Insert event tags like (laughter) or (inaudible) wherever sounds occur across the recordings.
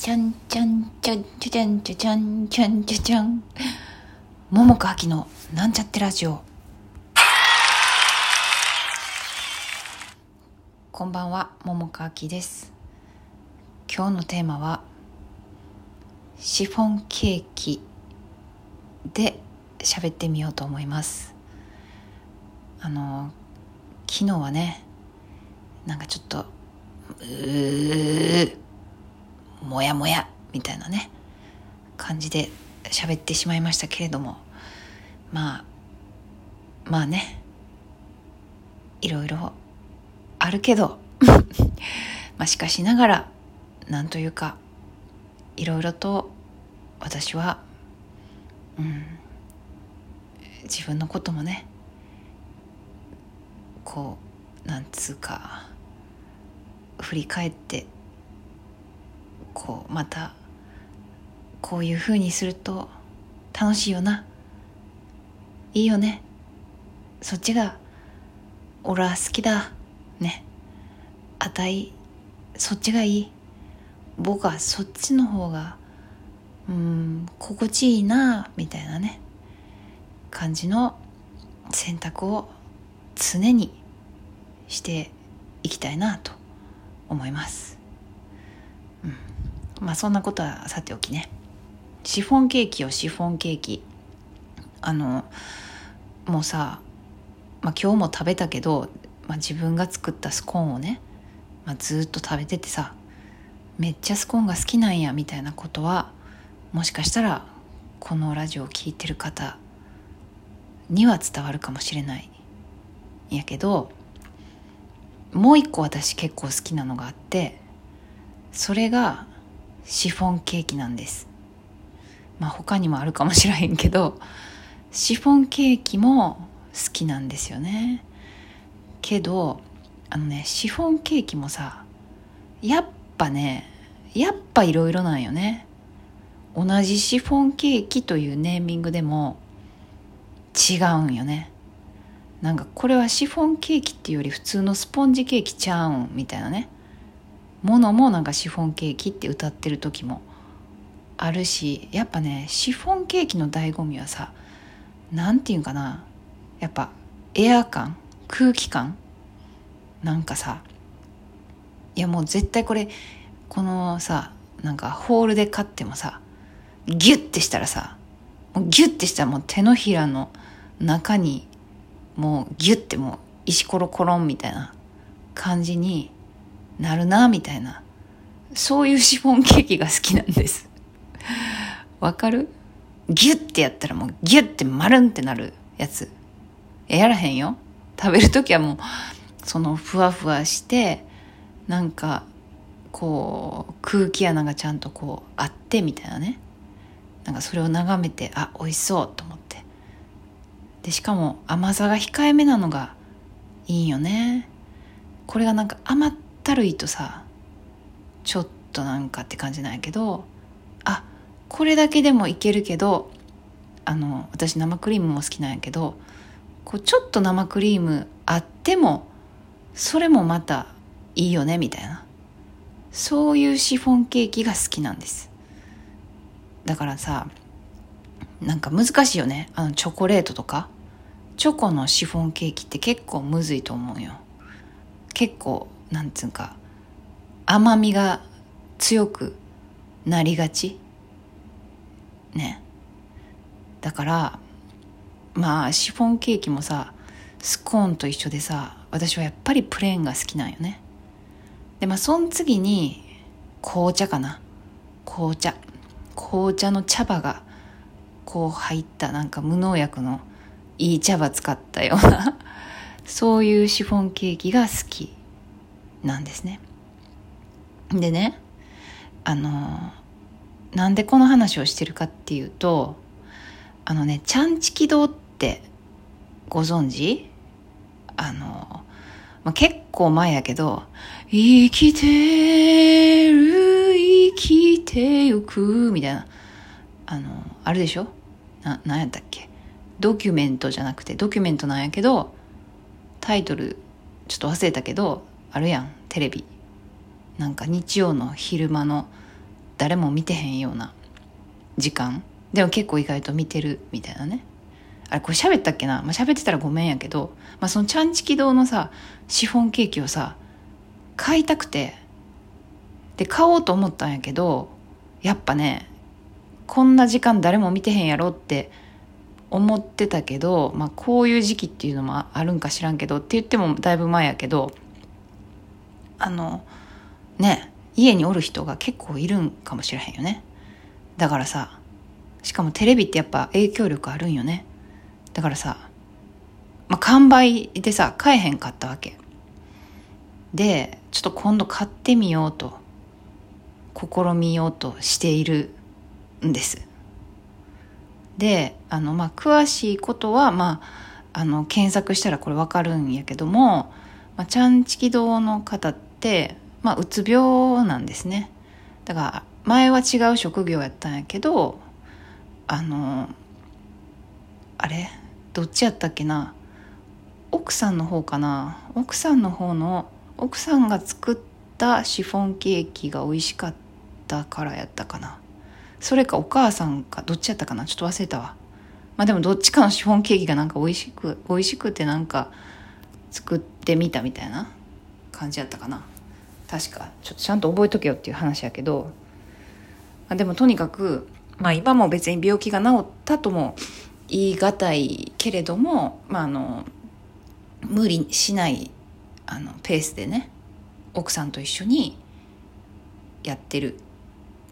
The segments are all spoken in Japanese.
ちゃんちゃんちゃんちゃちゃんちゃちゃんちゃんちゃちゃん桃佳明のなんちゃってラジオこんばんは桃佳明です今日のテーマはシフォンケーキで喋ってみようと思いますあの昨日はねなんかちょっとうーもやもやみたいなね感じで喋ってしまいましたけれどもまあまあねいろいろあるけど (laughs) まあしかしながらなんというかいろいろと私はうん自分のこともねこうなんつうか振り返ってこうまたこういうふうにすると楽しいよな。いいよね。そっちが俺は好きだ。ね。あたいそっちがいい。僕はそっちの方がうん心地いいなみたいなね。感じの選択を常にしていきたいなと思います。まあそんなことはさておきね。シフォンケーキをシフォンケーキ。あのもうさ、まあ、今日も食べたけど、まあ、自分が作ったスコーンをね、まあ、ずっと食べててさめっちゃスコーンが好きなんやみたいなことはもしかしたらこのラジオを聴いてる方には伝わるかもしれないやけどもう一個私結構好きなのがあってそれがシフォンケーキなんです。まあ他にもあるかもしれへんけどシフォンケーキも好きなんですよね。けどあのねシフォンケーキもさやっぱねやっぱいろいろなんよね。同じシフォンケーキというネーミングでも違うんよね。なんかこれはシフォンケーキっていうより普通のスポンジケーキちゃうんみたいなね。ものもなんかシフォンケーキって歌ってる時もあるしやっぱねシフォンケーキの醍醐味はさ何て言うかなやっぱエア感空気感なんかさいやもう絶対これこのさなんかホールで買ってもさギュッてしたらさもうギュッてしたらもう手のひらの中にもうギュッてもう石ころコロンみたいな感じになるなみたいな。そういうシフォンケーキが好きなんです。わかる？ギュッてやったらもうギュッて丸んってなるやつ。えやらへんよ。食べる時はもうそのふわふわしてなんかこう空気穴がちゃんとこうあってみたいなね。なんかそれを眺めてあ美味しそうと思って。でしかも甘さが控えめなのがいいよね。これがなんか甘ったるいとさちょっとなんかって感じなんやけどあこれだけでもいけるけどあの私生クリームも好きなんやけどこうちょっと生クリームあってもそれもまたいいよねみたいな。そういうシフォンケーキが好きなんです。だからさなんか難しいよね。あのチョコレートとかチョコのシフォンケーキって結構むずいと思うよ。結構なんつうか甘みが強くなりがち？ね。だからまあシフォンケーキもさスコーンと一緒でさ私はやっぱりプレーンが好きなんよね。でまあその次に紅茶かな。紅茶。紅茶の茶葉がこう入ったなんか無農薬のいい茶葉使ったようなそういうシフォンケーキが好き。なんですね。でねあのなんでこの話をしてるかっていうとあのねちゃんちき堂ってご存知？あの、まあ、結構前やけど「生きてる生きてゆく」みたいなあのあるでしょ？な何やったっけ？ドキュメントじゃなくてドキュメントなんやけどタイトルちょっと忘れたけどあるやんテレビ。なんか日曜の昼間の誰も見てへんような時間。でも結構意外と見てるみたいなね。あれこれ喋ったっけな、まあ、喋ってたらごめんやけど、まあ、そのちゃんちき堂のさシフォンケーキをさ買いたくて。で買おうと思ったんやけどやっぱねこんな時間誰も見てへんやろって思ってたけど、まあ、こういう時期っていうのもあるんか知らんけどって言ってもだいぶ前やけどあのね家におる人が結構いるんかもしれへんよね。だからさしかもテレビってやっぱ影響力あるんよね。だからさ、まあ、完売でさ買えへんかったわけ。でちょっと今度買ってみようと試みようとしているんです。であのまあ詳しいことはまああの検索したらこれ分かるんやけども、まあ、ちゃんちき堂の方って、まあ、うつ病なんですね。だから前は違う職業やったんやけどあのあれ？どっちやったっけな？奥さんの方かな？奥さんの方の奥さんが作ったシフォンケーキが美味しかったからやったかな。それかお母さんかどっちやったかな？ちょっと忘れたわ。まあでもどっちかのシフォンケーキがなんか美味しく美味しくてなんか作ってみたみたいな。感じやったかな。確か。ちょっとちゃんと覚えとけよっていう話やけど、まあ、でもとにかくまあ今も別に病気が治ったとも言い難いけれども、まあ、あの無理しないあのペースでね奥さんと一緒にやってる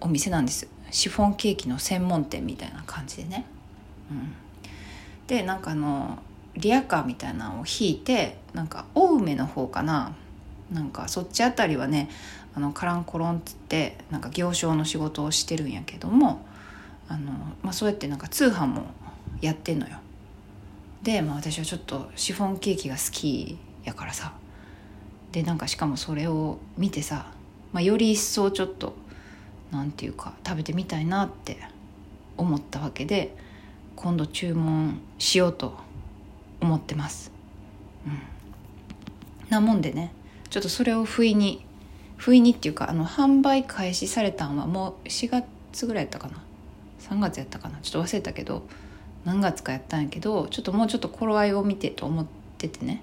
お店なんです。シフォンケーキの専門店みたいな感じでね、うん、でなんかあのリアカーみたいなのを引いてなんか青梅の方かな。なんかそっちあたりはねあのカランコロンっつってなんか行商の仕事をしてるんやけどもあの、まあ、そうやってなんか通販もやってんのよ。で、まあ、私はちょっとシフォンケーキが好きやからさ。でなんかしかもそれを見てさ、まあ、より一層ちょっとなんていうか食べてみたいなって思ったわけで今度注文しようと思ってます。うん、なもんでねちょっとそれを不意に不意にっていうかあの販売開始されたんはもう4月ぐらいやったかな。3月やったかな。ちょっと忘れたけど何月かやったんやけどちょっともうちょっと頃合いを見てと思っててね、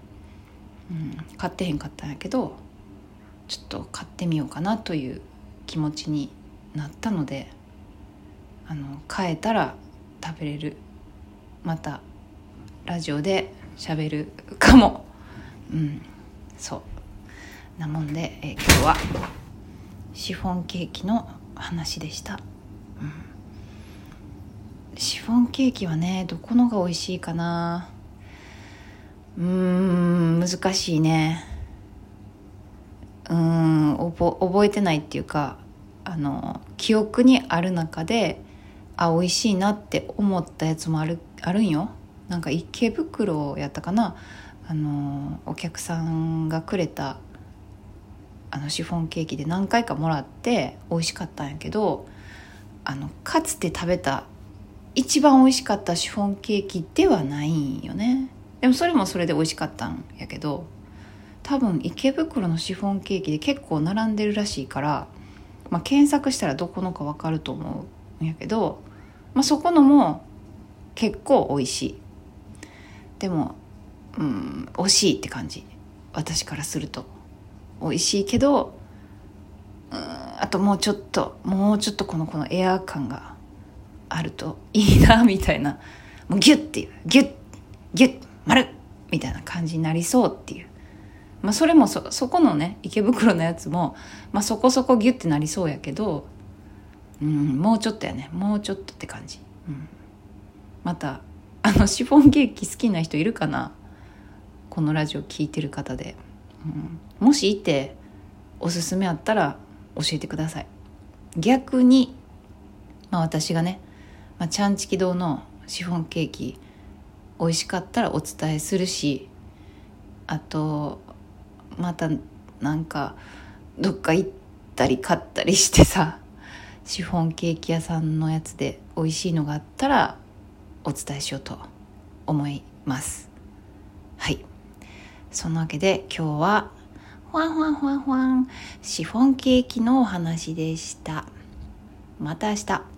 うん、買ってへんかったんやけどちょっと買ってみようかなという気持ちになったのであの変えたら食べれる。またラジオで喋るかも。うんそう。なもんで、えー、今日はシフォンケーキの話でした、うん、シフォンケーキはねどこのが美味しいかな。うーん難しいね。うん覚えてないっていうかあの記憶にある中であ美味しいなって思ったやつもあるあるんよ。なんか池袋やったかな。あのお客さんがくれたあのシフォンケーキで何回かもらって美味しかったんやけどあのかつて食べた一番美味しかったシフォンケーキではないんよね。でもそれもそれで美味しかったんやけど多分池袋のシフォンケーキで結構並んでるらしいからまあ、検索したらどこのか分かると思うんやけど、まあ、そこのも結構美味しい。でもうん惜しいって感じ。私からすると。美味しいけどうんあともうちょっともうちょっとこのこのエアー感があるといいなみたいな。もうギュッていう。ギュッギュッ丸みたいな感じになりそうっていう。まあ、それもそそこのね池袋のやつも、まあ、そこそこギュッてなりそうやけど、うん、もうちょっとやね。もうちょっとって感じ、うん、またあのシフォンケーキ好きな人いるかな？このラジオ聞いてる方で、うん、もしいておすすめあったら教えてください。逆に、まあ、私がね、まあ、ちゃんちき堂のシフォンケーキ美味しかったらお伝えするしあとまたなんかどっか行ったり買ったりしてさシフォンケーキ屋さんのやつで美味しいのがあったらお伝えしようと思います。そんなわけで今日はフワンフワンフワンフワンシフォンケーキのお話でした。また明日。